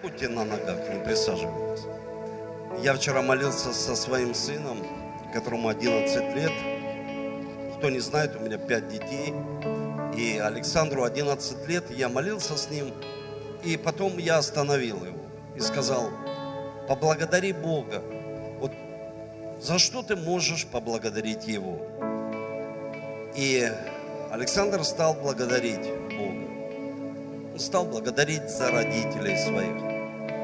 Побудьте на ногах, не присаживайтесь. Я вчера молился со своим сыном, которому 11 лет. Кто не знает, у меня 5 детей. И Александру 11 лет, я молился с ним. И потом я остановил его и сказал, поблагодари Бога. Вот за что ты можешь поблагодарить Его? И Александр стал благодарить стал благодарить за родителей своих.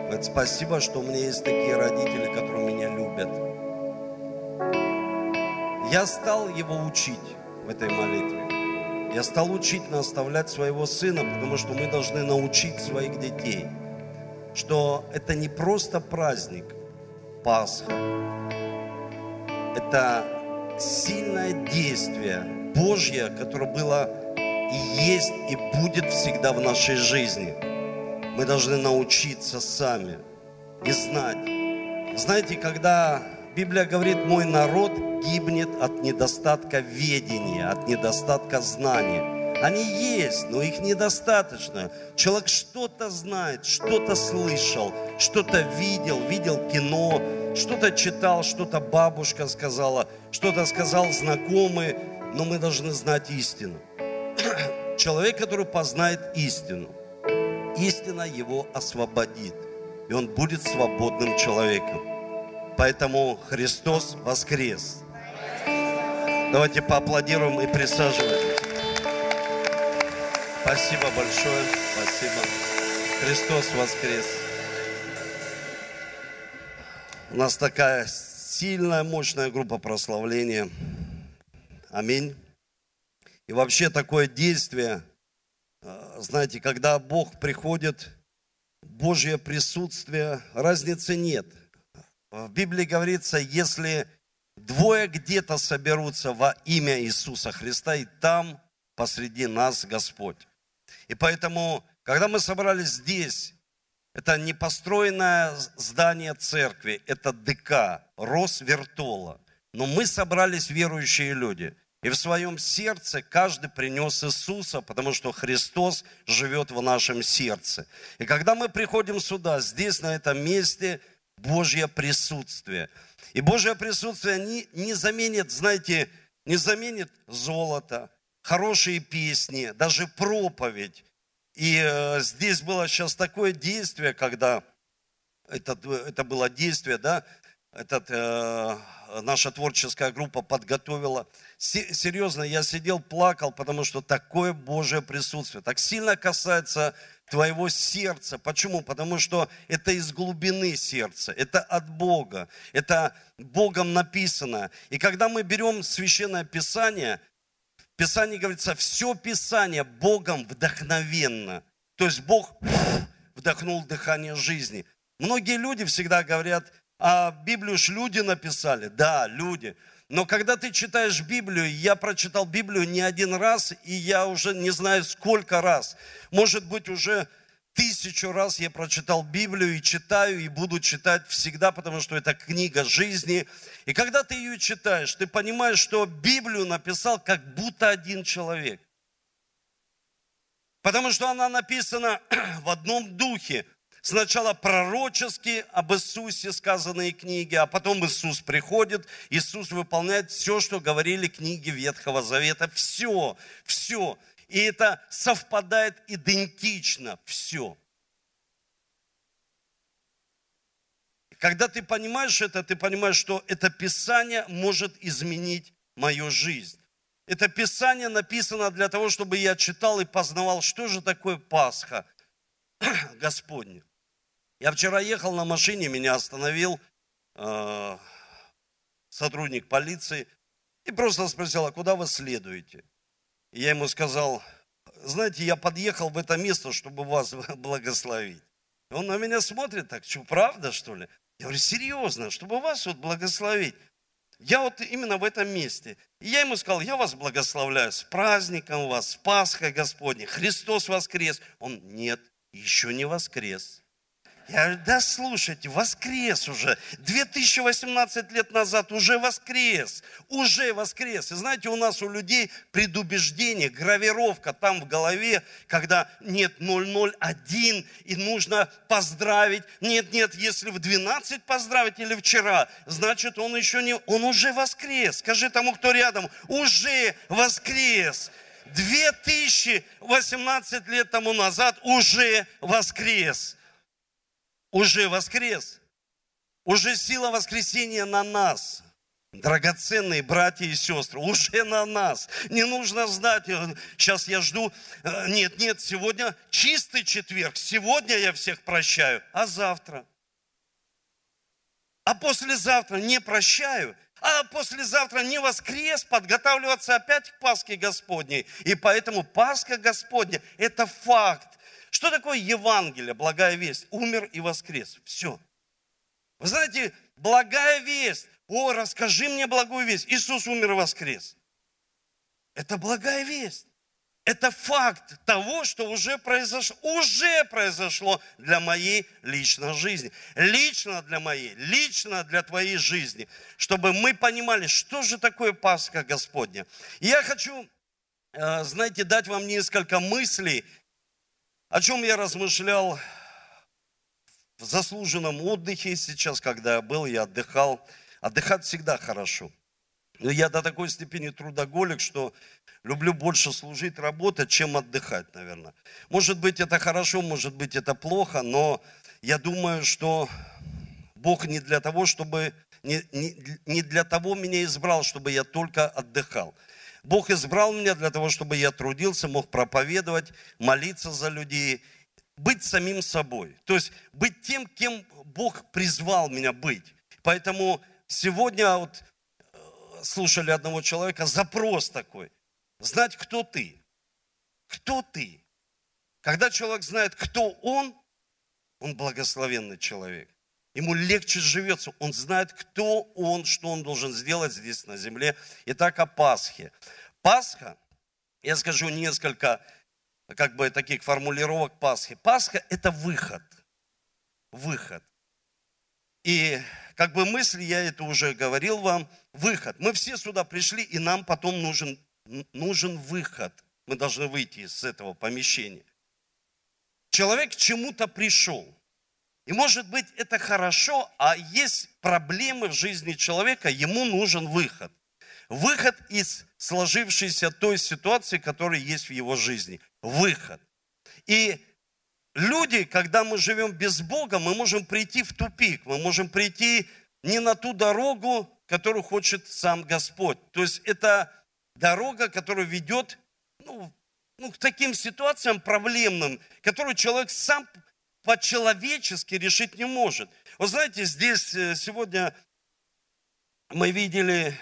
Говорит, спасибо, что у меня есть такие родители, которые меня любят. Я стал его учить в этой молитве. Я стал учить наставлять своего сына, потому что мы должны научить своих детей, что это не просто праздник Пасха, это сильное действие Божье, которое было и есть, и будет всегда в нашей жизни. Мы должны научиться сами и знать. Знаете, когда Библия говорит, мой народ гибнет от недостатка ведения, от недостатка знания. Они есть, но их недостаточно. Человек что-то знает, что-то слышал, что-то видел, видел кино, что-то читал, что-то бабушка сказала, что-то сказал знакомый, но мы должны знать истину. Человек, который познает истину, истина его освободит, и он будет свободным человеком. Поэтому Христос воскрес. Давайте поаплодируем и присаживайтесь. Спасибо большое. Спасибо. Христос воскрес. У нас такая сильная, мощная группа прославления. Аминь. И вообще такое действие, э, знаете, когда Бог приходит, Божье присутствие, разницы нет. В Библии говорится, если двое где-то соберутся во имя Иисуса Христа, и там посреди нас Господь. И поэтому, когда мы собрались здесь, это не построенное здание церкви, это ДК, Росвертола. Но мы собрались верующие люди – и в своем сердце каждый принес Иисуса, потому что Христос живет в нашем сердце. И когда мы приходим сюда, здесь, на этом месте, Божье присутствие. И Божье присутствие не, не заменит, знаете, не заменит золото, хорошие песни, даже проповедь. И э, здесь было сейчас такое действие, когда это, это было действие, да, этот, э, наша творческая группа подготовила. Серьезно, я сидел, плакал, потому что такое Божье присутствие, так сильно касается твоего сердца. Почему? Потому что это из глубины сердца, это от Бога, это Богом написано. И когда мы берем священное Писание, в Писании говорится, все Писание Богом вдохновенно. То есть Бог вдохнул дыхание жизни. Многие люди всегда говорят, а Библию ж люди написали. Да, люди. Но когда ты читаешь Библию, я прочитал Библию не один раз, и я уже не знаю сколько раз. Может быть, уже тысячу раз я прочитал Библию и читаю, и буду читать всегда, потому что это книга жизни. И когда ты ее читаешь, ты понимаешь, что Библию написал как будто один человек. Потому что она написана в одном духе. Сначала пророчески об Иисусе сказанные книги, а потом Иисус приходит, Иисус выполняет все, что говорили книги Ветхого Завета. Все, все. И это совпадает идентично, все. Когда ты понимаешь это, ты понимаешь, что это Писание может изменить мою жизнь. Это Писание написано для того, чтобы я читал и познавал, что же такое Пасха Господня. Я вчера ехал на машине, меня остановил э, сотрудник полиции и просто спросил, а куда вы следуете? И я ему сказал, знаете, я подъехал в это место, чтобы вас благословить. Он на меня смотрит так, что, правда, что ли? Я говорю, серьезно, чтобы вас вот благословить. Я вот именно в этом месте. И я ему сказал, я вас благословляю с праздником вас, с Пасхой Господней, Христос воскрес. Он, нет, еще не воскрес. Я говорю, да слушайте, воскрес уже. 2018 лет назад уже воскрес. Уже воскрес. И знаете, у нас у людей предубеждение, гравировка там в голове, когда нет 001 и нужно поздравить. Нет, нет, если в 12 поздравить или вчера, значит он еще не, он уже воскрес. Скажи тому, кто рядом, уже воскрес. 2018 лет тому назад уже воскрес уже воскрес. Уже сила воскресения на нас. Драгоценные братья и сестры, уже на нас. Не нужно знать, сейчас я жду. Э, нет, нет, сегодня чистый четверг. Сегодня я всех прощаю, а завтра? А послезавтра не прощаю. А послезавтра не воскрес, подготавливаться опять к Пасхе Господней. И поэтому Пасха Господня – это факт. Что такое Евангелие, благая весть? Умер и воскрес. Все. Вы знаете, благая весть. О, расскажи мне благую весть. Иисус умер и воскрес. Это благая весть. Это факт того, что уже произошло, уже произошло для моей личной жизни. Лично для моей, лично для твоей жизни. Чтобы мы понимали, что же такое Пасха Господня. Я хочу, э, знаете, дать вам несколько мыслей, о чем я размышлял в заслуженном отдыхе сейчас, когда я был, я отдыхал. Отдыхать всегда хорошо. Но я до такой степени трудоголик, что люблю больше служить, работать, чем отдыхать, наверное. Может быть, это хорошо, может быть, это плохо, но я думаю, что Бог не для того, чтобы не, не, не для того меня избрал, чтобы я только отдыхал. Бог избрал меня для того, чтобы я трудился, мог проповедовать, молиться за людей, быть самим собой. То есть быть тем, кем Бог призвал меня быть. Поэтому сегодня вот э, слушали одного человека, запрос такой. Знать, кто ты. Кто ты? Когда человек знает, кто он, он благословенный человек. Ему легче живется, он знает, кто он, что он должен сделать здесь на земле. Итак, о Пасхе. Пасха, я скажу несколько как бы таких формулировок Пасхи. Пасха – это выход. Выход. И как бы мысль, я это уже говорил вам, выход. Мы все сюда пришли, и нам потом нужен, нужен выход. Мы должны выйти из этого помещения. Человек к чему-то пришел. И может быть это хорошо, а есть проблемы в жизни человека, ему нужен выход. Выход из сложившейся той ситуации, которая есть в его жизни. Выход. И люди, когда мы живем без Бога, мы можем прийти в тупик, мы можем прийти не на ту дорогу, которую хочет сам Господь. То есть это дорога, которая ведет ну, ну, к таким ситуациям проблемным, которые человек сам по-человечески решить не может. Вы знаете, здесь э, сегодня мы видели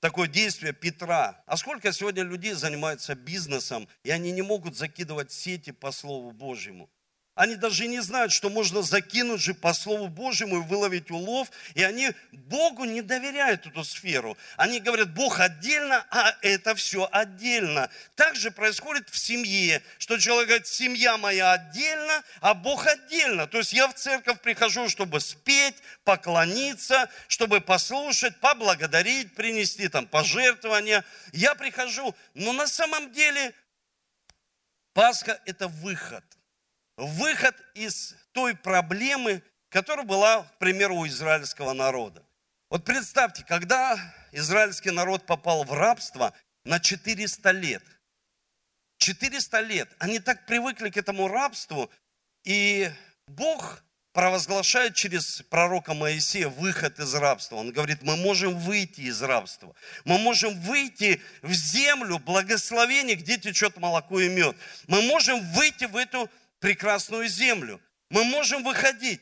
такое действие Петра. А сколько сегодня людей занимаются бизнесом, и они не могут закидывать сети по Слову Божьему? Они даже не знают, что можно закинуть же по Слову Божьему и выловить улов. И они Богу не доверяют эту сферу. Они говорят, Бог отдельно, а это все отдельно. Так же происходит в семье, что человек говорит, семья моя отдельно, а Бог отдельно. То есть я в церковь прихожу, чтобы спеть, поклониться, чтобы послушать, поблагодарить, принести там пожертвования. Я прихожу, но на самом деле Пасха – это выход – выход из той проблемы, которая была, к примеру, у израильского народа. Вот представьте, когда израильский народ попал в рабство на 400 лет. 400 лет. Они так привыкли к этому рабству, и Бог провозглашает через пророка Моисея выход из рабства. Он говорит, мы можем выйти из рабства. Мы можем выйти в землю благословения, где течет молоко и мед. Мы можем выйти в эту прекрасную землю. Мы можем выходить.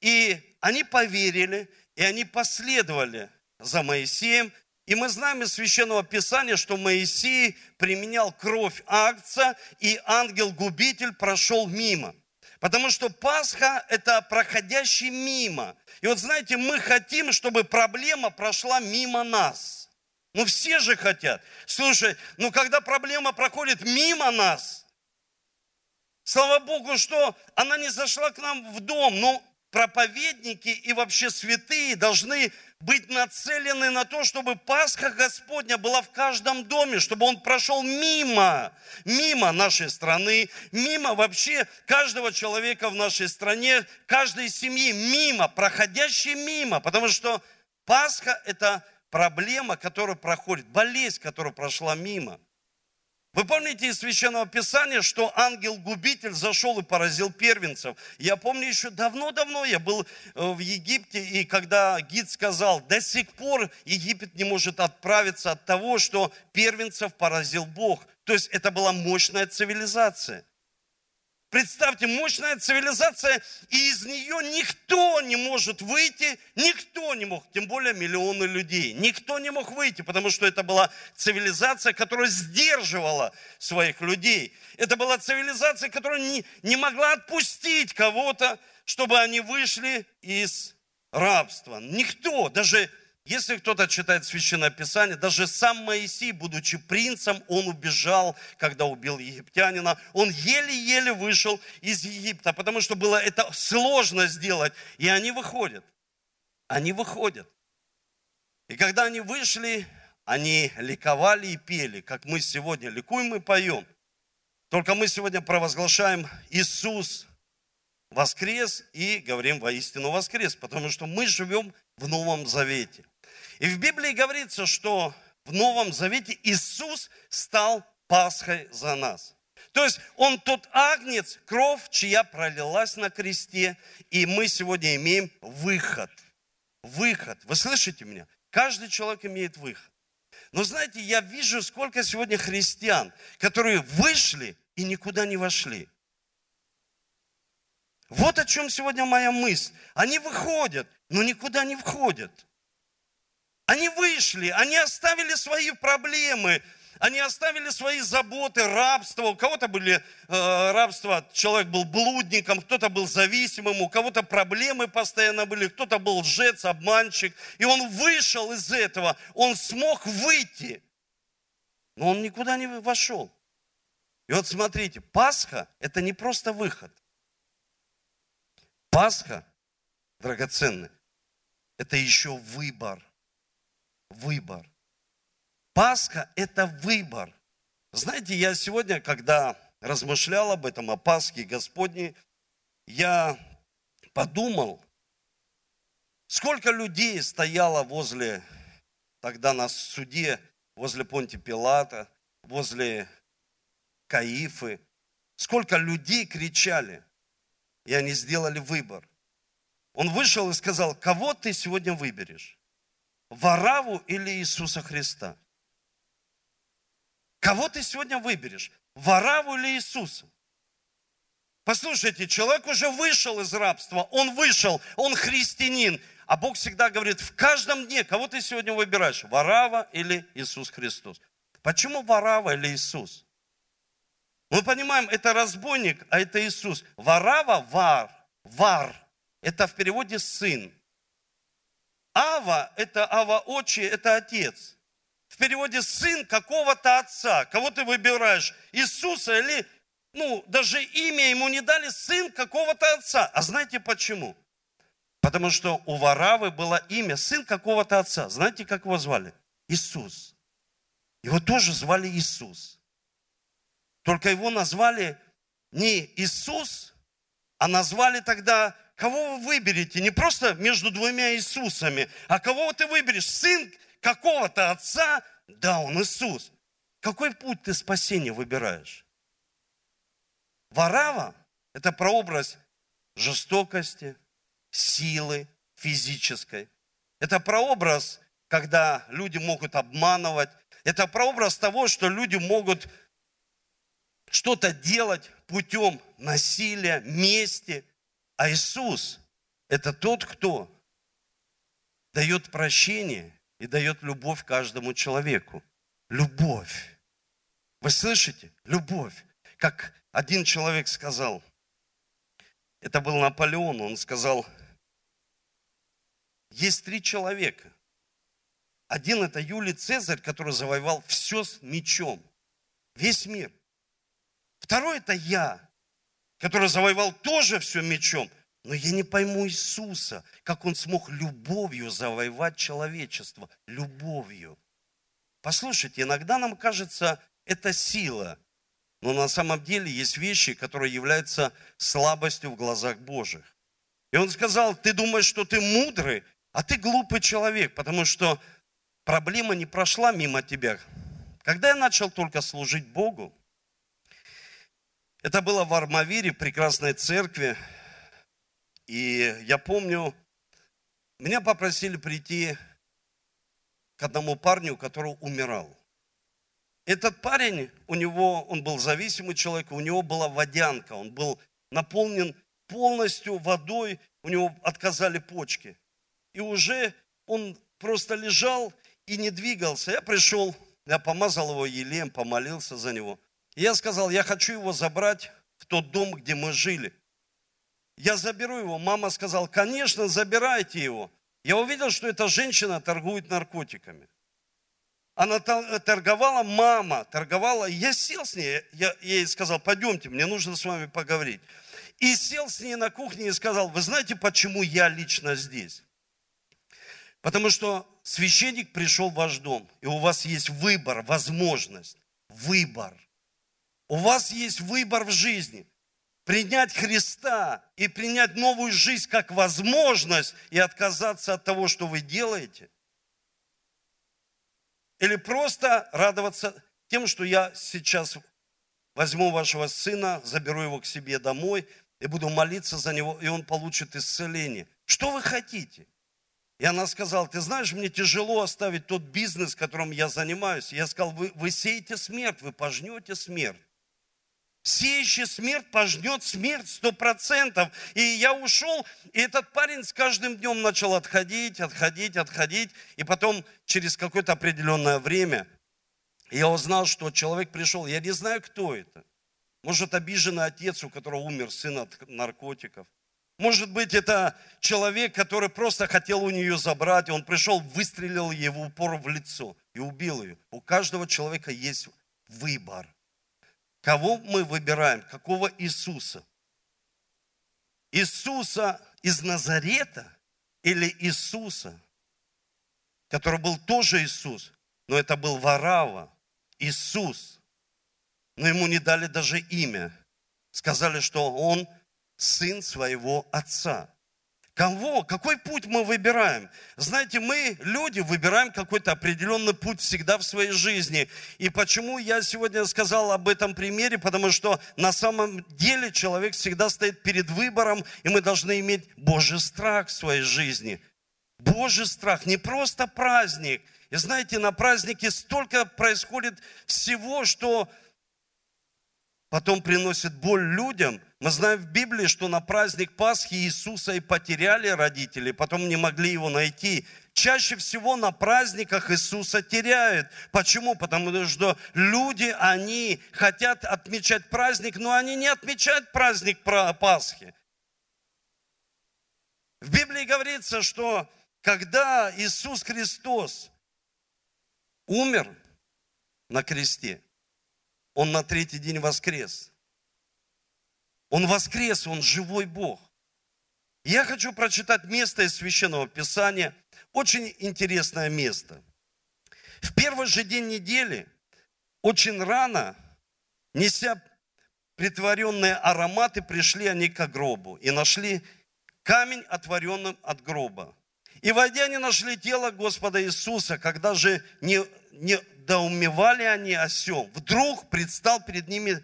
И они поверили, и они последовали за Моисеем. И мы знаем из Священного Писания, что Моисей применял кровь акция, и ангел-губитель прошел мимо. Потому что Пасха – это проходящий мимо. И вот знаете, мы хотим, чтобы проблема прошла мимо нас. Ну все же хотят. Слушай, ну когда проблема проходит мимо нас – Слава Богу, что она не зашла к нам в дом, но проповедники и вообще святые должны быть нацелены на то, чтобы Пасха Господня была в каждом доме, чтобы он прошел мимо, мимо нашей страны, мимо вообще каждого человека в нашей стране, каждой семьи, мимо, проходящей мимо, потому что Пасха – это проблема, которая проходит, болезнь, которая прошла мимо. Вы помните из Священного Писания, что ангел-губитель зашел и поразил первенцев? Я помню еще давно-давно я был э, в Египте, и когда гид сказал, до сих пор Египет не может отправиться от того, что первенцев поразил Бог. То есть это была мощная цивилизация. Представьте, мощная цивилизация, и из нее никто не может выйти, никто не мог, тем более миллионы людей. Никто не мог выйти, потому что это была цивилизация, которая сдерживала своих людей. Это была цивилизация, которая не, не могла отпустить кого-то, чтобы они вышли из рабства. Никто, даже если кто-то читает Священное Писание, даже сам Моисей, будучи принцем, он убежал, когда убил египтянина. Он еле-еле вышел из Египта, потому что было это сложно сделать. И они выходят. Они выходят. И когда они вышли, они ликовали и пели, как мы сегодня ликуем и поем. Только мы сегодня провозглашаем Иисус воскрес и говорим воистину воскрес, потому что мы живем в Новом Завете. И в Библии говорится, что в Новом Завете Иисус стал Пасхой за нас. То есть Он тот агнец, кровь, чья пролилась на кресте, и мы сегодня имеем выход. Выход. Вы слышите меня? Каждый человек имеет выход. Но знаете, я вижу, сколько сегодня христиан, которые вышли и никуда не вошли. Вот о чем сегодня моя мысль. Они выходят, но никуда не входят. Они вышли, они оставили свои проблемы, они оставили свои заботы, рабство. У кого-то были э, рабства, человек был блудником, кто-то был зависимым, у кого-то проблемы постоянно были, кто-то был лжец, обманщик. И он вышел из этого, он смог выйти, но он никуда не вошел. И вот смотрите, Пасха – это не просто выход. Пасха, драгоценный, это еще выбор – выбор. Пасха – это выбор. Знаете, я сегодня, когда размышлял об этом, о Пасхе Господней, я подумал, сколько людей стояло возле, тогда на суде, возле Понти Пилата, возле Каифы, сколько людей кричали, и они сделали выбор. Он вышел и сказал, кого ты сегодня выберешь? Вараву или Иисуса Христа? Кого ты сегодня выберешь? Вараву или Иисуса? Послушайте, человек уже вышел из рабства, он вышел, он христианин. А Бог всегда говорит, в каждом дне, кого ты сегодня выбираешь, Варава или Иисус Христос? Почему Варава или Иисус? Мы понимаем, это разбойник, а это Иисус. Варава, вар, вар. Это в переводе сын. Ава – это Ава Очи, это отец. В переводе сын какого-то отца. Кого ты выбираешь? Иисуса или, ну, даже имя ему не дали, сын какого-то отца. А знаете почему? Потому что у Варавы было имя, сын какого-то отца. Знаете, как его звали? Иисус. Его тоже звали Иисус. Только его назвали не Иисус, а назвали тогда кого вы выберете? Не просто между двумя Иисусами, а кого ты выберешь? Сын какого-то отца? Да, он Иисус. Какой путь ты спасения выбираешь? Варава – это прообраз жестокости, силы физической. Это прообраз, когда люди могут обманывать. Это прообраз того, что люди могут что-то делать путем насилия, мести – а Иисус – это тот, кто дает прощение и дает любовь каждому человеку. Любовь. Вы слышите? Любовь. Как один человек сказал, это был Наполеон, он сказал, есть три человека. Один это Юлий Цезарь, который завоевал все с мечом, весь мир. Второй это я, который завоевал тоже все мечом, Но я не пойму Иисуса, как Он смог любовью завоевать человечество. Любовью. Послушайте, иногда нам кажется, это сила. Но на самом деле есть вещи, которые являются слабостью в глазах Божьих. И он сказал, ты думаешь, что ты мудрый, а ты глупый человек, потому что проблема не прошла мимо тебя. Когда я начал только служить Богу, это было в Армавире, прекрасной церкви, и я помню, меня попросили прийти к одному парню, который умирал. Этот парень, у него, он был зависимый человек, у него была водянка, он был наполнен полностью водой, у него отказали почки. И уже он просто лежал и не двигался. Я пришел, я помазал его елеем, помолился за него. Я сказал, я хочу его забрать в тот дом, где мы жили. Я заберу его. Мама сказала, конечно, забирайте его. Я увидел, что эта женщина торгует наркотиками. Она торговала, мама торговала. Я сел с ней, я ей сказал, пойдемте, мне нужно с вами поговорить. И сел с ней на кухне и сказал, вы знаете, почему я лично здесь? Потому что священник пришел в ваш дом, и у вас есть выбор, возможность, выбор. У вас есть выбор в жизни. Принять Христа и принять новую жизнь как возможность и отказаться от того, что вы делаете. Или просто радоваться тем, что я сейчас возьму вашего сына, заберу его к себе домой и буду молиться за него, и он получит исцеление. Что вы хотите? И она сказала, ты знаешь, мне тяжело оставить тот бизнес, которым я занимаюсь. Я сказал, вы, вы сеете смерть, вы пожнете смерть. Сеющий смерть пожнет смерть сто процентов. И я ушел, и этот парень с каждым днем начал отходить, отходить, отходить. И потом, через какое-то определенное время, я узнал, что человек пришел. Я не знаю, кто это. Может, обиженный отец, у которого умер сын от наркотиков. Может быть, это человек, который просто хотел у нее забрать, и он пришел, выстрелил ей в упор в лицо и убил ее. У каждого человека есть выбор. Кого мы выбираем? Какого Иисуса? Иисуса из Назарета или Иисуса, который был тоже Иисус, но это был Варава, Иисус. Но ему не дали даже имя. Сказали, что он сын своего отца. Кого? Какой путь мы выбираем? Знаете, мы, люди, выбираем какой-то определенный путь всегда в своей жизни. И почему я сегодня сказал об этом примере? Потому что на самом деле человек всегда стоит перед выбором, и мы должны иметь Божий страх в своей жизни. Божий страх, не просто праздник. И знаете, на празднике столько происходит всего, что потом приносит боль людям. Мы знаем в Библии, что на праздник Пасхи Иисуса и потеряли родители, потом не могли его найти. Чаще всего на праздниках Иисуса теряют. Почему? Потому что люди, они хотят отмечать праздник, но они не отмечают праздник Пасхи. В Библии говорится, что когда Иисус Христос умер на кресте, он на третий день воскрес. Он воскрес, Он живой Бог. Я хочу прочитать место из Священного Писания. Очень интересное место. В первый же день недели, очень рано, неся притворенные ароматы, пришли они к гробу и нашли камень, отворенным от гроба. И войдя, они нашли тело Господа Иисуса, когда же не, не доумевали они о сем. Вдруг предстал перед ними,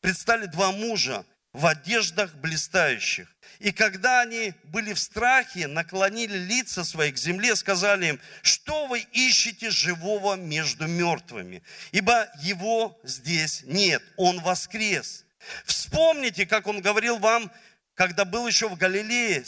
предстали два мужа в одеждах блистающих. И когда они были в страхе, наклонили лица свои к земле, сказали им, что вы ищете живого между мертвыми? Ибо его здесь нет, он воскрес. Вспомните, как он говорил вам, когда был еще в Галилее,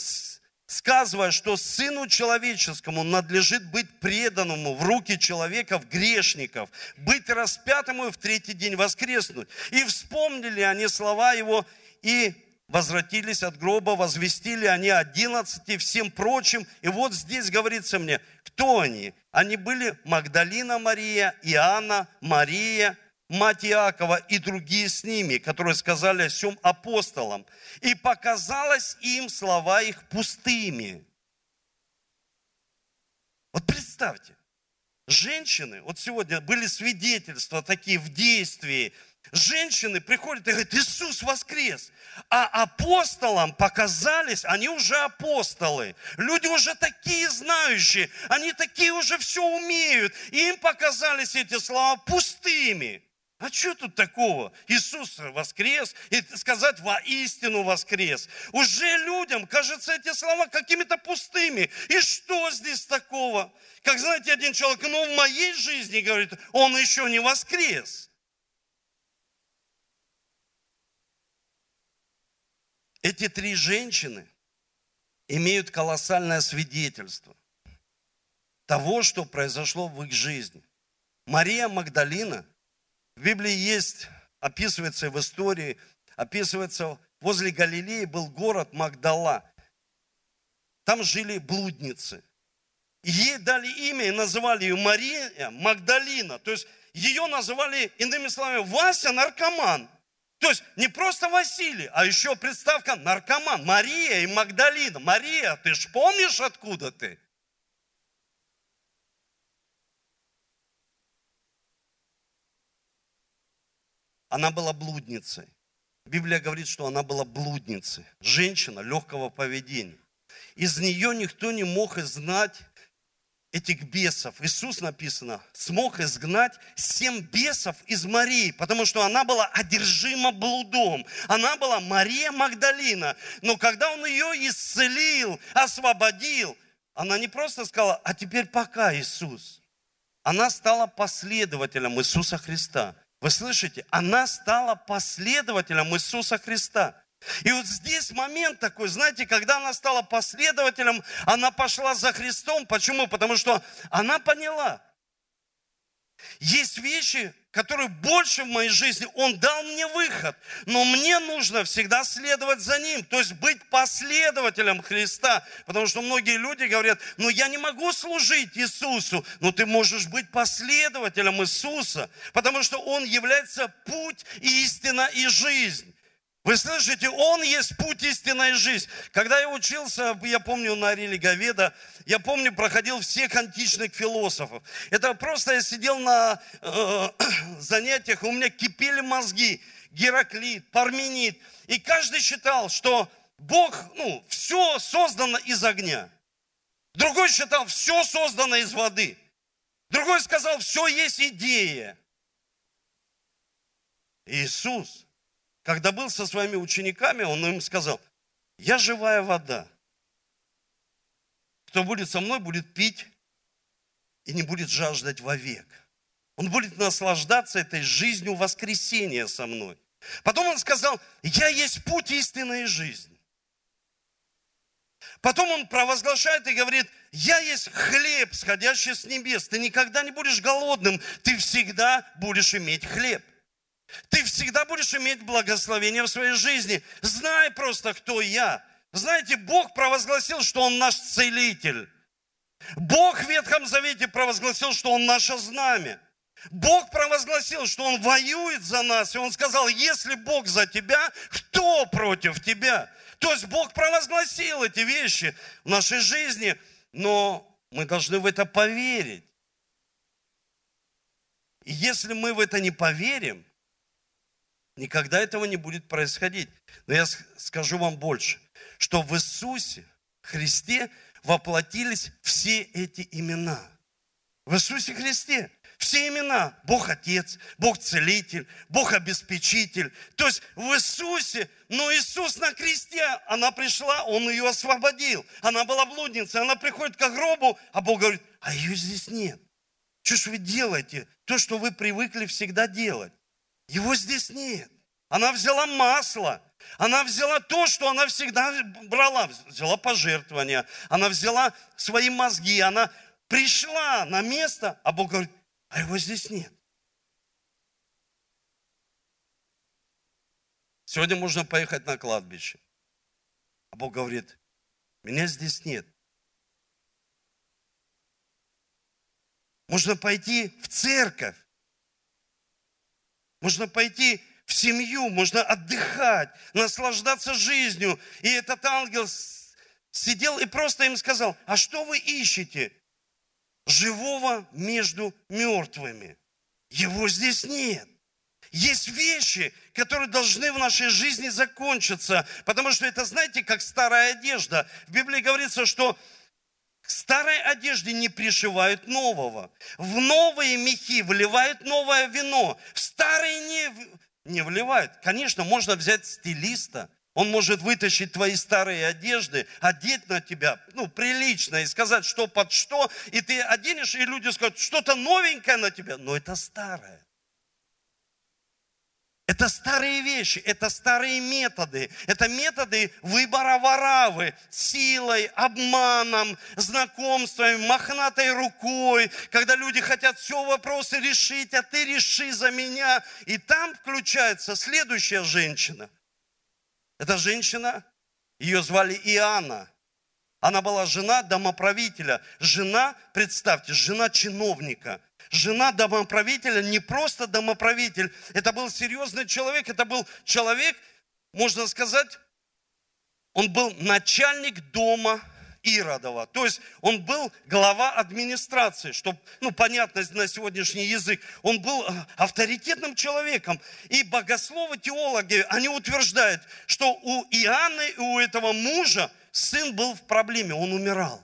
сказывая, что Сыну Человеческому надлежит быть преданному в руки человеков, грешников, быть распятому и в третий день воскреснуть. И вспомнили они слова Его и возвратились от гроба, возвестили они одиннадцати, всем прочим. И вот здесь говорится мне, кто они? Они были Магдалина Мария, Иоанна, Мария, мать Иакова и другие с ними, которые сказали о сем апостолам. И показалось им слова их пустыми. Вот представьте, женщины, вот сегодня были свидетельства такие в действии, женщины приходят и говорят, Иисус воскрес. А апостолам показались, они уже апостолы. Люди уже такие знающие, они такие уже все умеют. И им показались эти слова пустыми. А что тут такого? Иисус воскрес, и сказать воистину воскрес. Уже людям кажется эти слова какими-то пустыми. И что здесь такого? Как знаете, один человек, ну в моей жизни, говорит, он еще не воскрес. Эти три женщины имеют колоссальное свидетельство того, что произошло в их жизни. Мария Магдалина, в Библии есть, описывается в истории, описывается, возле Галилеи был город Магдала. Там жили блудницы. ей дали имя и называли ее Мария Магдалина. То есть ее называли, иными словами, Вася наркоман. То есть не просто Василий, а еще представка наркоман. Мария и Магдалина. Мария, ты ж помнишь, откуда ты? Она была блудницей. Библия говорит, что она была блудницей. Женщина легкого поведения. Из нее никто не мог знать этих бесов. Иисус написано, смог изгнать семь бесов из Марии, потому что она была одержима блудом. Она была Мария Магдалина. Но когда он ее исцелил, освободил, она не просто сказала, а теперь пока, Иисус. Она стала последователем Иисуса Христа. Вы слышите? Она стала последователем Иисуса Христа. И вот здесь момент такой, знаете, когда она стала последователем, она пошла за Христом. Почему? Потому что она поняла, есть вещи, которые больше в моей жизни, Он дал мне выход, но мне нужно всегда следовать за Ним, то есть быть последователем Христа, потому что многие люди говорят, ну я не могу служить Иисусу, но ты можешь быть последователем Иисуса, потому что Он является путь, истина и жизнь. Вы слышите, Он есть путь истинной жизни. Когда я учился, я помню, на Ариле Говеда, я помню, проходил всех античных философов. Это просто я сидел на э, занятиях, у меня кипели мозги. Гераклит, Парменид. И каждый считал, что Бог, ну, все создано из огня. Другой считал, все создано из воды. Другой сказал, все есть идея. Иисус – когда был со своими учениками, он им сказал, я живая вода. Кто будет со мной, будет пить и не будет жаждать вовек. Он будет наслаждаться этой жизнью воскресения со мной. Потом он сказал, я есть путь истинной жизни. Потом он провозглашает и говорит, я есть хлеб, сходящий с небес. Ты никогда не будешь голодным, ты всегда будешь иметь хлеб. Ты всегда будешь иметь благословение в своей жизни. Знай просто, кто я. Знаете, Бог провозгласил, что Он наш целитель. Бог в Ветхом Завете провозгласил, что Он наше знамя. Бог провозгласил, что Он воюет за нас. И Он сказал, если Бог за тебя, кто против тебя? То есть Бог провозгласил эти вещи в нашей жизни, но мы должны в это поверить. И если мы в это не поверим, Никогда этого не будет происходить. Но я скажу вам больше, что в Иисусе Христе воплотились все эти имена. В Иисусе Христе все имена. Бог Отец, Бог Целитель, Бог Обеспечитель. То есть в Иисусе, но Иисус на кресте, она пришла, Он ее освободил. Она была блудницей, она приходит к гробу, а Бог говорит, а ее здесь нет. Что ж вы делаете? То, что вы привыкли всегда делать. Его здесь нет. Она взяла масло. Она взяла то, что она всегда брала. Взяла пожертвования. Она взяла свои мозги. Она пришла на место, а Бог говорит, а его здесь нет. Сегодня можно поехать на кладбище. А Бог говорит, меня здесь нет. Можно пойти в церковь. Можно пойти в семью, можно отдыхать, наслаждаться жизнью. И этот ангел сидел и просто им сказал, а что вы ищете? Живого между мертвыми. Его здесь нет. Есть вещи, которые должны в нашей жизни закончиться, потому что это, знаете, как старая одежда. В Библии говорится, что старой одежде не пришивают нового. В новые мехи вливают новое вино. В старые не, не вливают. Конечно, можно взять стилиста. Он может вытащить твои старые одежды, одеть на тебя, ну, прилично, и сказать, что под что. И ты оденешь, и люди скажут, что-то новенькое на тебя. Но это старое. Это старые вещи, это старые методы. Это методы выбора воравы силой, обманом, знакомствами, мохнатой рукой, когда люди хотят все вопросы решить, а ты реши за меня. И там включается следующая женщина. Эта женщина, ее звали Иоанна. Она была жена домоправителя. Жена, представьте, жена чиновника – жена домоправителя, не просто домоправитель, это был серьезный человек, это был человек, можно сказать, он был начальник дома Иродова. То есть он был глава администрации, чтобы, ну, понятно на сегодняшний язык. Он был э, авторитетным человеком. И богословы, теологи, они утверждают, что у Иоанны и у этого мужа сын был в проблеме, он умирал.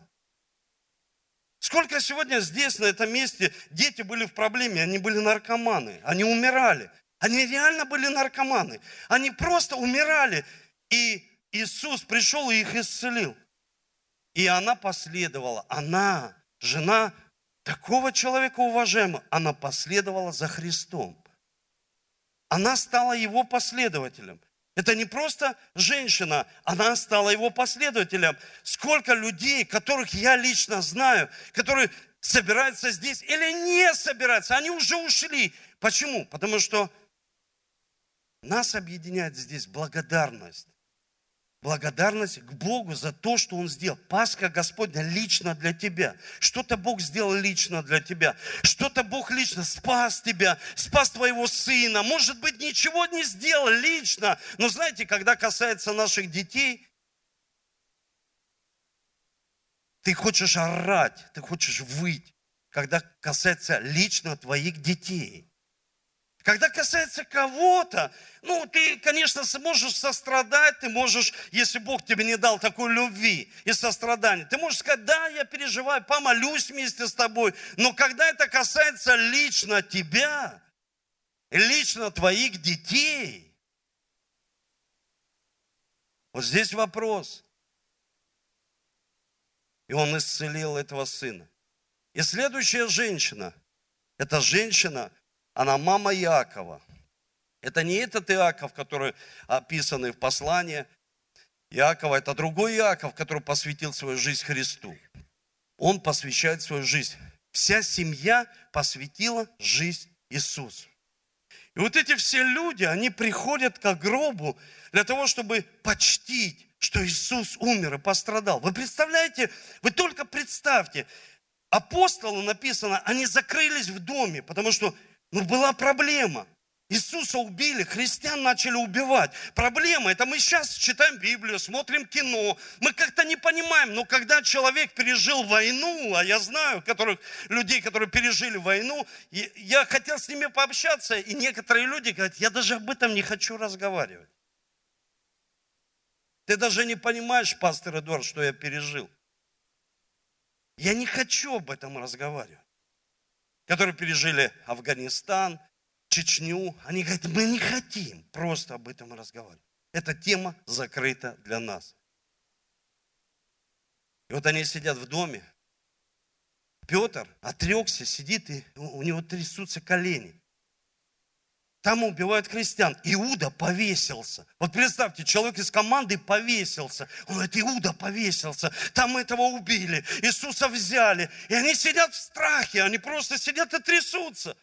Сколько сегодня здесь, на этом месте, дети были в проблеме, они были наркоманы, они умирали. Они реально были наркоманы. Они просто умирали. И Иисус пришел и их исцелил. И она последовала. Она, жена такого человека уважаемого, она последовала за Христом. Она стала его последователем. Это не просто женщина, она стала его последователем. Сколько людей, которых я лично знаю, которые собираются здесь или не собираются, они уже ушли. Почему? Потому что нас объединяет здесь благодарность благодарность к Богу за то, что Он сделал. Пасха Господня лично для тебя. Что-то Бог сделал лично для тебя. Что-то Бог лично спас тебя, спас твоего сына. Может быть, ничего не сделал лично. Но знаете, когда касается наших детей, ты хочешь орать, ты хочешь выть, когда касается лично твоих детей. Когда касается кого-то, ну, ты, конечно, можешь сострадать, ты можешь, если Бог тебе не дал такой любви и сострадания, ты можешь сказать, да, я переживаю, помолюсь вместе с тобой. Но когда это касается лично тебя, лично твоих детей, вот здесь вопрос. И он исцелил этого сына. И следующая женщина, это женщина, она мама Иакова. Это не этот Иаков, который описанный в послании Иакова, это другой Иаков, который посвятил свою жизнь Христу. Он посвящает свою жизнь. Вся семья посвятила жизнь Иисусу. И вот эти все люди, они приходят к гробу для того, чтобы почтить, что Иисус умер и пострадал. Вы представляете, вы только представьте, апостолы написано, они закрылись в доме, потому что но была проблема. Иисуса убили, христиан начали убивать. Проблема, это мы сейчас читаем Библию, смотрим кино, мы как-то не понимаем, но когда человек пережил войну, а я знаю которых, людей, которые пережили войну, я хотел с ними пообщаться, и некоторые люди говорят, я даже об этом не хочу разговаривать. Ты даже не понимаешь, пастор Эдуард, что я пережил. Я не хочу об этом разговаривать которые пережили Афганистан, Чечню, они говорят, мы не хотим просто об этом разговаривать. Эта тема закрыта для нас. И вот они сидят в доме. Петр отрекся, сидит, и у него трясутся колени. Там убивают христиан. Иуда повесился. Вот представьте, человек из команды повесился. Он говорит, Иуда повесился. Там этого убили. Иисуса взяли. И они сидят в страхе. Они просто сидят и трясутся.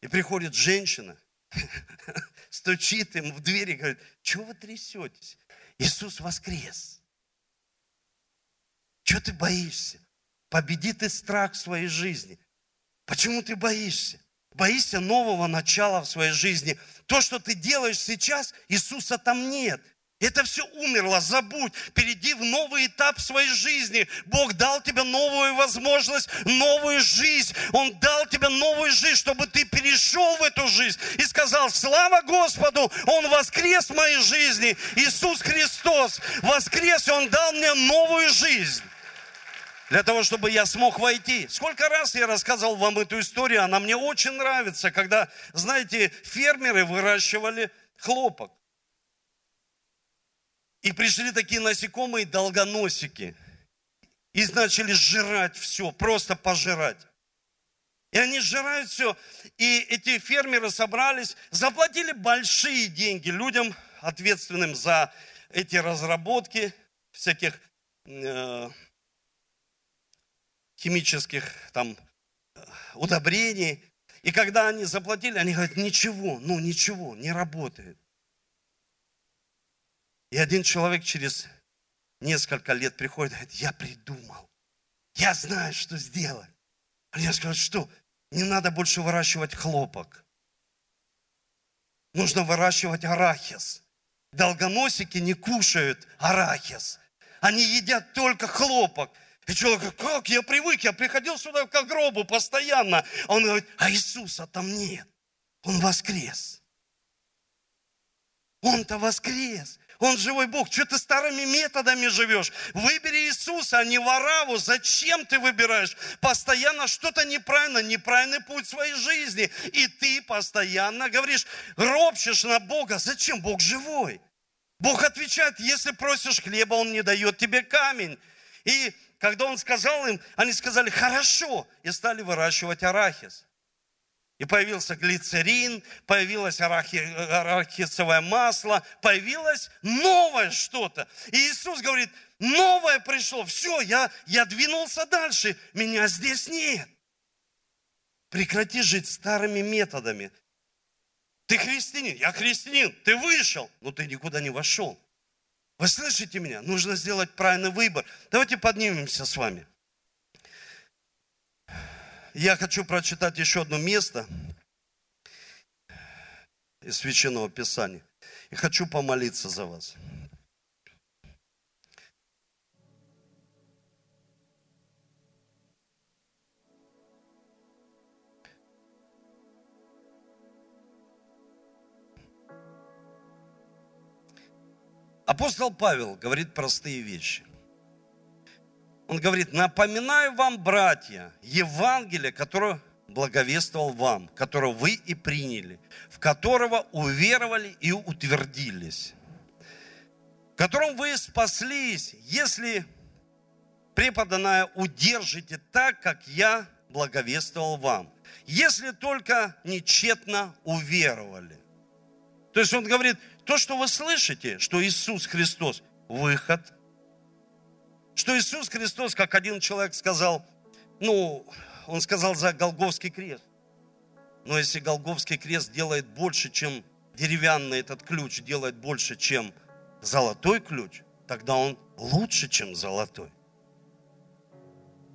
И приходит женщина, стучит им в дверь и говорит, что вы трясетесь? Иисус воскрес. Чего ты боишься? Победи ты страх в своей жизни. Почему ты боишься? Боишься нового начала в своей жизни. То, что ты делаешь сейчас, Иисуса там нет – это все умерло, забудь. Перейди в новый этап своей жизни. Бог дал тебе новую возможность, новую жизнь. Он дал тебе новую жизнь, чтобы ты перешел в эту жизнь и сказал, слава Господу, Он воскрес в моей жизни. Иисус Христос воскрес, Он дал мне новую жизнь. Для того, чтобы я смог войти. Сколько раз я рассказывал вам эту историю, она мне очень нравится, когда, знаете, фермеры выращивали хлопок. И пришли такие насекомые долгоносики. И начали жрать все, просто пожирать. И они сжирают все. И эти фермеры собрались, заплатили большие деньги людям, ответственным за эти разработки всяких э, химических там удобрений. И когда они заплатили, они говорят, ничего, ну ничего, не работает. И один человек через несколько лет приходит и говорит, я придумал, я знаю, что сделать. А я скажу, что не надо больше выращивать хлопок. Нужно выращивать арахис. Долгоносики не кушают арахис. Они едят только хлопок. И человек как я привык, я приходил сюда к гробу постоянно. А он говорит, а Иисуса там нет. Он воскрес. Он-то воскрес. Он живой Бог. Что ты старыми методами живешь? Выбери Иисуса, а не Вараву. Зачем ты выбираешь? Постоянно что-то неправильно, неправильный путь своей жизни. И ты постоянно говоришь, ропщешь на Бога. Зачем? Бог живой. Бог отвечает, если просишь хлеба, Он не дает тебе камень. И когда Он сказал им, они сказали, хорошо, и стали выращивать арахис. И появился глицерин, появилось арахи, арахисовое масло, появилось новое что-то. И Иисус говорит, новое пришло, все, я, я двинулся дальше, меня здесь нет. Прекрати жить старыми методами. Ты христианин, я христианин, ты вышел, но ты никуда не вошел. Вы слышите меня? Нужно сделать правильный выбор. Давайте поднимемся с вами. Я хочу прочитать еще одно место из Священного Писания. И хочу помолиться за вас. Апостол Павел говорит простые вещи. Он говорит, напоминаю вам, братья, Евангелие, которое благовествовал вам, которое вы и приняли, в которого уверовали и утвердились, в котором вы спаслись, если преподанное удержите так, как я благовествовал вам, если только нечетно уверовали. То есть он говорит, то, что вы слышите, что Иисус Христос – выход – что Иисус Христос, как один человек сказал, ну, он сказал за Голговский крест. Но если Голговский крест делает больше, чем деревянный этот ключ делает больше, чем золотой ключ, тогда он лучше, чем золотой.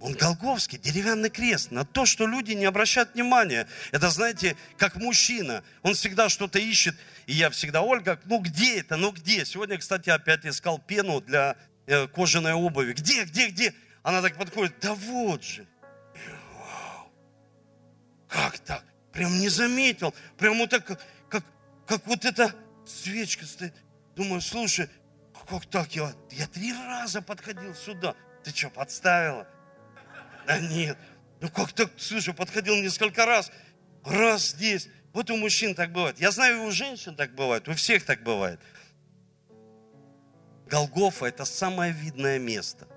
Он Голговский, деревянный крест, на то, что люди не обращают внимания. Это, знаете, как мужчина, он всегда что-то ищет, и я всегда, Ольга, ну где это, ну где? Сегодня, кстати, опять искал пену для Э, кожаной обуви. Где, где, где? Она так подходит, да вот же. Вау. Как так? Прям не заметил. Прям вот так, как, как, как вот эта свечка стоит. Думаю, слушай, как так я? Я три раза подходил сюда. Ты что, подставила? Да нет. Ну как так, слушай, подходил несколько раз. Раз здесь. Вот у мужчин так бывает. Я знаю, и у женщин так бывает, у всех так бывает. Голгофа – это самое видное место.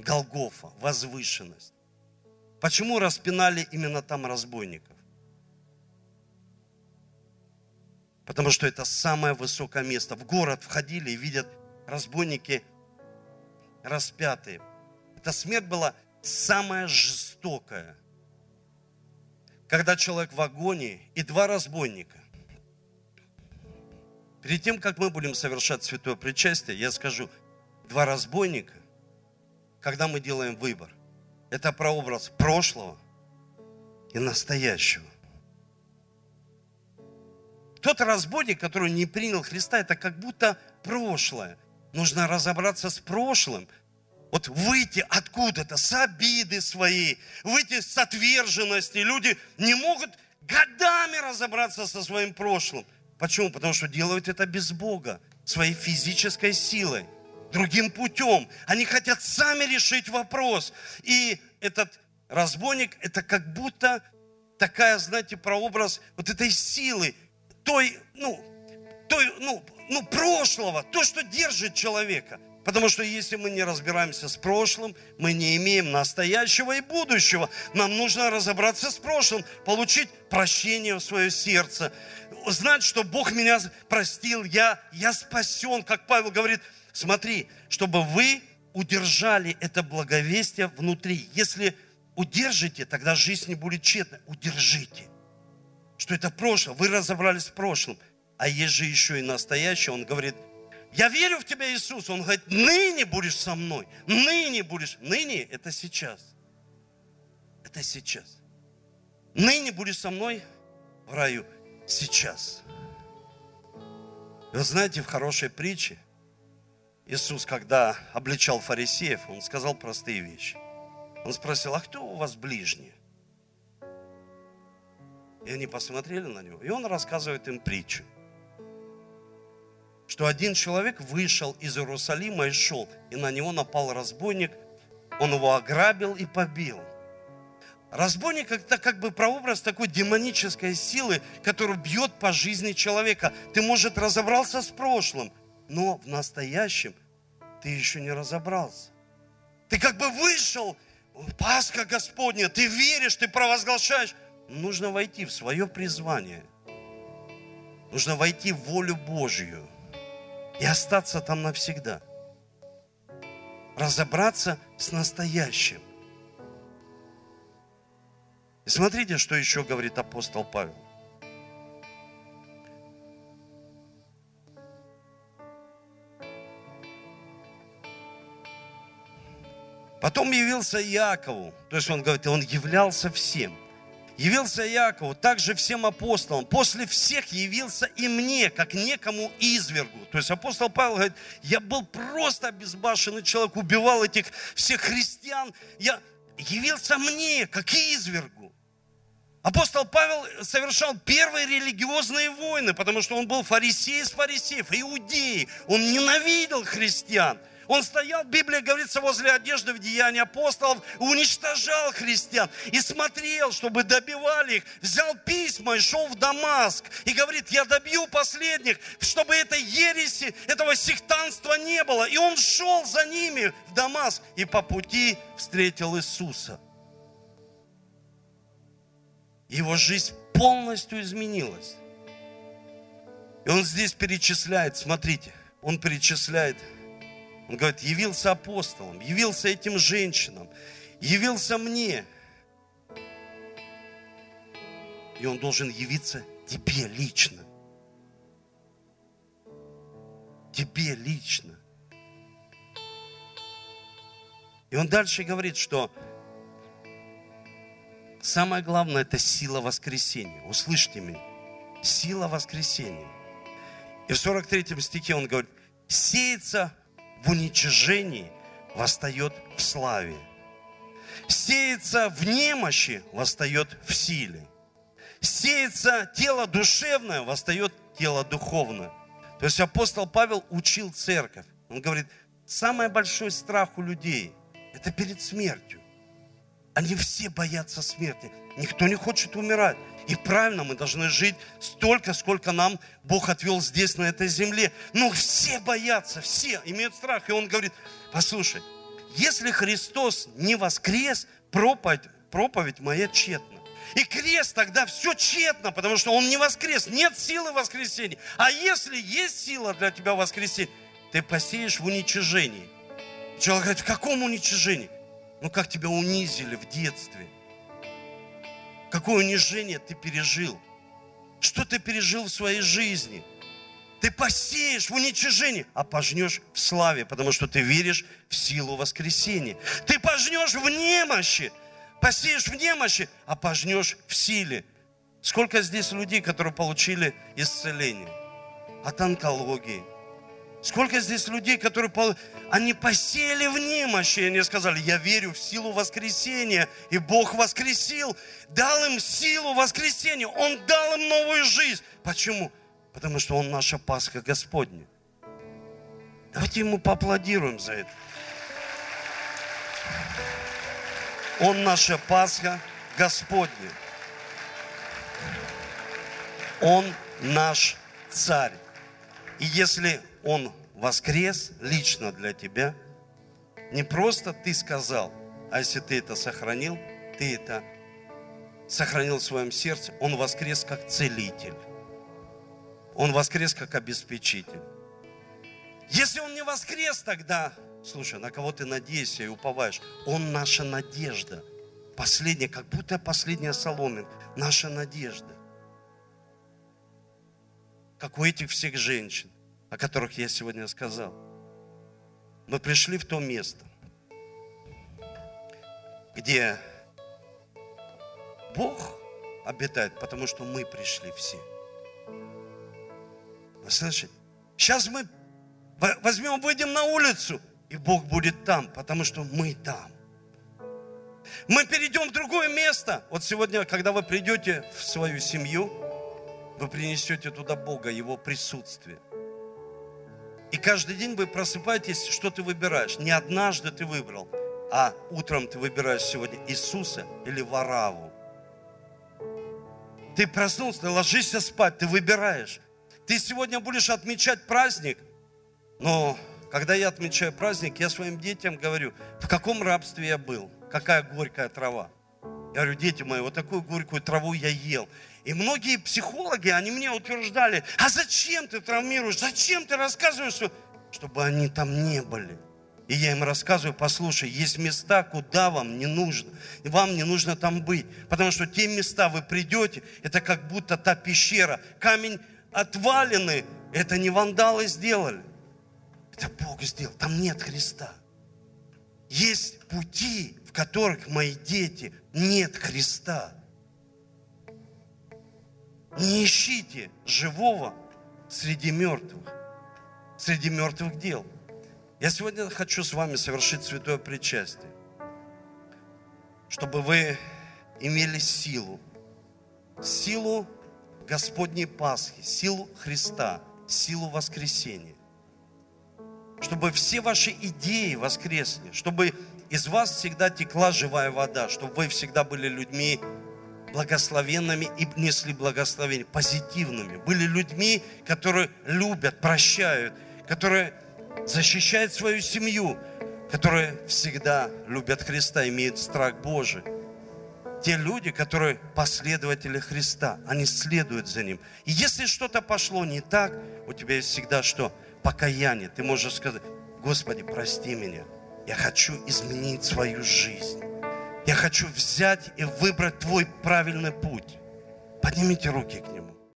Голгофа, возвышенность. Почему распинали именно там разбойников? Потому что это самое высокое место. В город входили и видят разбойники распятые. Эта смерть была самая жестокая. Когда человек в агонии и два разбойника. Перед тем, как мы будем совершать святое причастие, я скажу, два разбойника, когда мы делаем выбор, это прообраз прошлого и настоящего. Тот разбойник, который не принял Христа, это как будто прошлое. Нужно разобраться с прошлым. Вот выйти откуда-то, с обиды своей, выйти с отверженности. Люди не могут годами разобраться со своим прошлым. Почему? Потому что делают это без Бога, своей физической силой, другим путем. Они хотят сами решить вопрос. И этот разбойник, это как будто такая, знаете, прообраз вот этой силы, той, ну, той, ну, ну, прошлого, то, что держит человека. Потому что если мы не разбираемся с прошлым, мы не имеем настоящего и будущего. Нам нужно разобраться с прошлым, получить прощение в свое сердце, знать, что Бог меня простил, я, я спасен, как Павел говорит, смотри, чтобы вы удержали это благовестие внутри. Если удержите, тогда жизнь не будет тщетной. Удержите. Что это прошлое. Вы разобрались с прошлым. А есть же еще и настоящее. Он говорит, я верю в тебя, Иисус. Он говорит, ныне будешь со мной. Ныне будешь. Ныне это сейчас. Это сейчас. Ныне будешь со мной в раю. Сейчас. И вы знаете, в хорошей притче Иисус, когда обличал фарисеев, Он сказал простые вещи. Он спросил, а кто у вас ближний? И они посмотрели на него. И он рассказывает им притчу. Что один человек вышел из Иерусалима и шел, и на него напал разбойник. Он его ограбил и побил. Разбойник это как бы прообраз такой демонической силы, которая бьет по жизни человека. Ты, может, разобрался с прошлым, но в настоящем ты еще не разобрался. Ты как бы вышел, Пасха Господня, ты веришь, ты провозглашаешь, нужно войти в свое призвание. Нужно войти в волю Божью и остаться там навсегда. Разобраться с настоящим. И смотрите, что еще говорит апостол Павел. Потом явился Якову, то есть он говорит, он являлся всем – явился Якову, также всем апостолам. После всех явился и мне, как некому извергу. То есть апостол Павел говорит, я был просто обезбашенный человек, убивал этих всех христиан. Я явился мне, как извергу. Апостол Павел совершал первые религиозные войны, потому что он был фарисей из фарисеев, иудеи. Он ненавидел христиан. Он стоял, Библия говорится, возле одежды в деянии апостолов, уничтожал христиан и смотрел, чтобы добивали их. Взял письма и шел в Дамаск и говорит, я добью последних, чтобы этой ереси, этого сектанства не было. И он шел за ними в Дамаск и по пути встретил Иисуса. Его жизнь полностью изменилась. И он здесь перечисляет, смотрите, он перечисляет он говорит, явился апостолом, явился этим женщинам, явился мне. И он должен явиться тебе лично. Тебе лично. И он дальше говорит, что самое главное это сила воскресения. Услышьте меня. Сила воскресения. И в 43 стихе он говорит, сеется в уничижении, восстает в славе. Сеется в немощи, восстает в силе. Сеется тело душевное, восстает тело духовное. То есть апостол Павел учил церковь. Он говорит, самый большой страх у людей – это перед смертью. Они все боятся смерти. Никто не хочет умирать. И правильно, мы должны жить столько, сколько нам Бог отвел здесь, на этой земле. Но все боятся, все имеют страх. И он говорит, послушай, если Христос не воскрес, проповедь, проповедь моя тщетна. И крест тогда все тщетно, потому что он не воскрес, нет силы воскресения. А если есть сила для тебя воскресения, ты посеешь в уничижении. Человек говорит, в каком уничижении? Ну как тебя унизили в детстве – Какое унижение ты пережил? Что ты пережил в своей жизни? Ты посеешь в уничижении, а пожнешь в славе, потому что ты веришь в силу воскресения. Ты пожнешь в немощи, посеешь в немощи, а пожнешь в силе. Сколько здесь людей, которые получили исцеление от онкологии? Сколько здесь людей, которые они посеяли в немощи, и они сказали, я верю в силу воскресения, и Бог воскресил, дал им силу воскресения, Он дал им новую жизнь. Почему? Потому что Он наша Пасха Господня. Давайте Ему поаплодируем за это. Он наша Пасха Господня. Он наш царь. И если Он воскрес лично для тебя, не просто ты сказал, а если ты это сохранил, ты это сохранил в своем сердце, Он воскрес как целитель. Он воскрес как обеспечитель. Если Он не воскрес, тогда, слушай, на кого ты надеешься и уповаешь? Он наша надежда. Последняя, как будто последняя соломинка. Наша надежда как у этих всех женщин, о которых я сегодня сказал. Мы пришли в то место, где Бог обитает, потому что мы пришли все. Вы слышите? Сейчас мы возьмем, выйдем на улицу, и Бог будет там, потому что мы там. Мы перейдем в другое место. Вот сегодня, когда вы придете в свою семью, вы принесете туда Бога, Его присутствие. И каждый день вы просыпаетесь, что ты выбираешь. Не однажды ты выбрал, а утром ты выбираешь сегодня Иисуса или Вараву. Ты проснулся, ты ложишься спать, ты выбираешь. Ты сегодня будешь отмечать праздник, но когда я отмечаю праздник, я своим детям говорю, в каком рабстве я был, какая горькая трава. Я говорю, дети мои, вот такую горькую траву я ел. И многие психологи, они мне утверждали, а зачем ты травмируешь, зачем ты рассказываешь, чтобы они там не были. И я им рассказываю, послушай, есть места, куда вам не нужно. Вам не нужно там быть. Потому что те места вы придете, это как будто та пещера. Камень отваленный, это не вандалы сделали. Это Бог сделал. Там нет Христа. Есть пути, в которых мои дети нет Христа. Не ищите живого среди мертвых, среди мертвых дел. Я сегодня хочу с вами совершить святое причастие, чтобы вы имели силу, силу Господней Пасхи, силу Христа, силу воскресения. Чтобы все ваши идеи воскресли, чтобы из вас всегда текла живая вода, чтобы вы всегда были людьми благословенными и несли благословение, позитивными. Были людьми, которые любят, прощают, которые защищают свою семью, которые всегда любят Христа, имеют страх Божий. Те люди, которые последователи Христа, они следуют за Ним. И если что-то пошло не так, у тебя есть всегда что? Покаяние. Ты можешь сказать, Господи, прости меня. Я хочу изменить свою жизнь. Я хочу взять и выбрать твой правильный путь. Поднимите руки к нему.